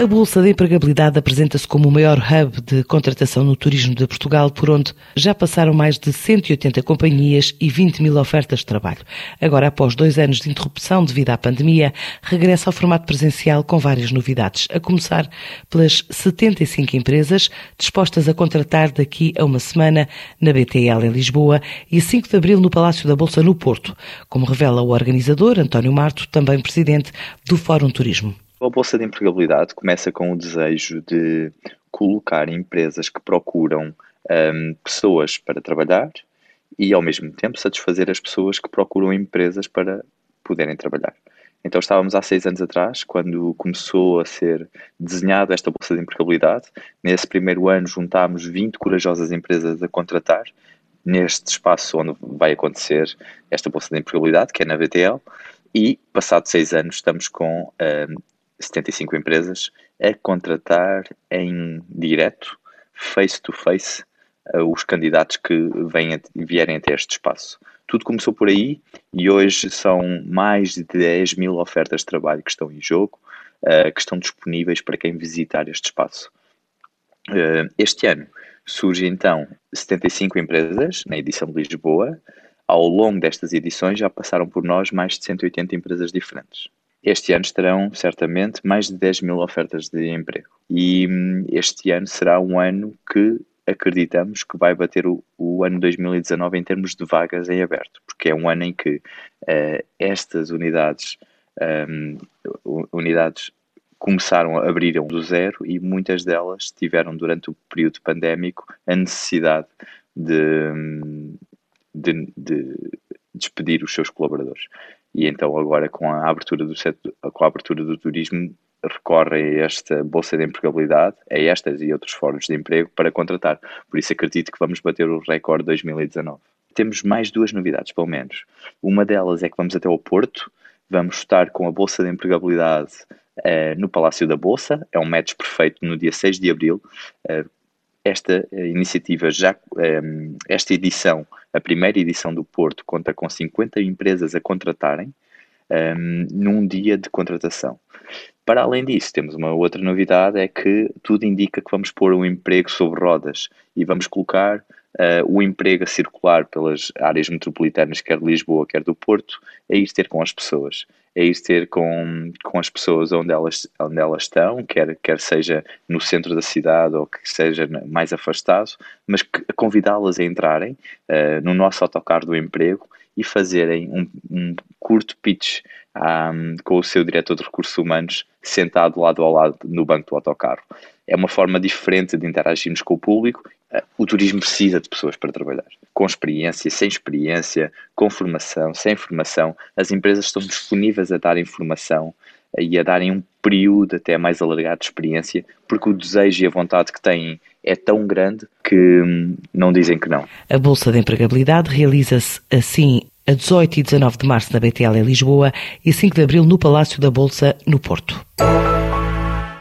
A Bolsa de Empregabilidade apresenta-se como o maior hub de contratação no turismo de Portugal, por onde já passaram mais de 180 companhias e 20 mil ofertas de trabalho. Agora, após dois anos de interrupção devido à pandemia, regressa ao formato presencial com várias novidades, a começar pelas 75 empresas dispostas a contratar daqui a uma semana na BTL em Lisboa e a 5 de abril no Palácio da Bolsa no Porto, como revela o organizador António Marto, também presidente do Fórum Turismo. A Bolsa de Empregabilidade começa com o desejo de colocar empresas que procuram um, pessoas para trabalhar e, ao mesmo tempo, satisfazer as pessoas que procuram empresas para poderem trabalhar. Então estávamos há seis anos atrás, quando começou a ser desenhada esta Bolsa de Empregabilidade. Nesse primeiro ano juntámos 20 corajosas empresas a contratar neste espaço onde vai acontecer esta Bolsa de Empregabilidade, que é na VTL, e passados seis anos estamos com um, 75 empresas a contratar em direto, face to face, os candidatos que vêm, vierem até este espaço. Tudo começou por aí e hoje são mais de 10 mil ofertas de trabalho que estão em jogo, uh, que estão disponíveis para quem visitar este espaço. Uh, este ano surge então 75 empresas na edição de Lisboa. Ao longo destas edições já passaram por nós mais de 180 empresas diferentes. Este ano estarão certamente mais de 10 mil ofertas de emprego. E hum, este ano será um ano que acreditamos que vai bater o, o, ano 2019 em termos de vagas em aberto, porque é um ano em que uh, estas unidades, um, unidades começaram a abrir do zero e muitas delas tiveram durante o período pandémico a necessidade de, hum, de, de despedir os seus colaboradores. E então agora com a abertura do setor, com a abertura do turismo recorre a esta bolsa de empregabilidade, a estas e outros fóruns de emprego para contratar. Por isso acredito que vamos bater o recorde 2019. Temos mais duas novidades, pelo menos. Uma delas é que vamos até ao Porto, vamos estar com a bolsa de empregabilidade uh, no Palácio da Bolsa, é um match perfeito no dia 6 de abril. Uh, esta eh, iniciativa já, ehm, esta edição, a primeira edição do Porto, conta com 50 empresas a contratarem um, ehm, num dia de contratação. Para além disso, temos uma outra novidade: é que tudo indica que vamos pôr o um emprego sobre rodas e vamos colocar uh, o emprego a circular pelas áreas metropolitanas, quer de Lisboa, quer do Porto, a ir ter com as pessoas é ir ter com, com as pessoas onde elas, onde elas estão, quer, quer seja no centro da cidade ou que seja mais afastado, mas convidá-las a entrarem uh, no nosso autocarro do emprego e fazerem um, um curto pitch um, com o seu diretor de recursos humanos sentado lado ao lado no banco do autocarro. É uma forma diferente de interagirmos com o público. O turismo precisa de pessoas para trabalhar com experiência, sem experiência, com formação, sem formação. As empresas estão disponíveis a dar informação e a darem um período até mais alargado de experiência, porque o desejo e a vontade que têm é tão grande que hum, não dizem que não. A Bolsa de Empregabilidade realiza-se assim a 18 e 19 de março na BTL em Lisboa e 5 de abril no Palácio da Bolsa, no Porto.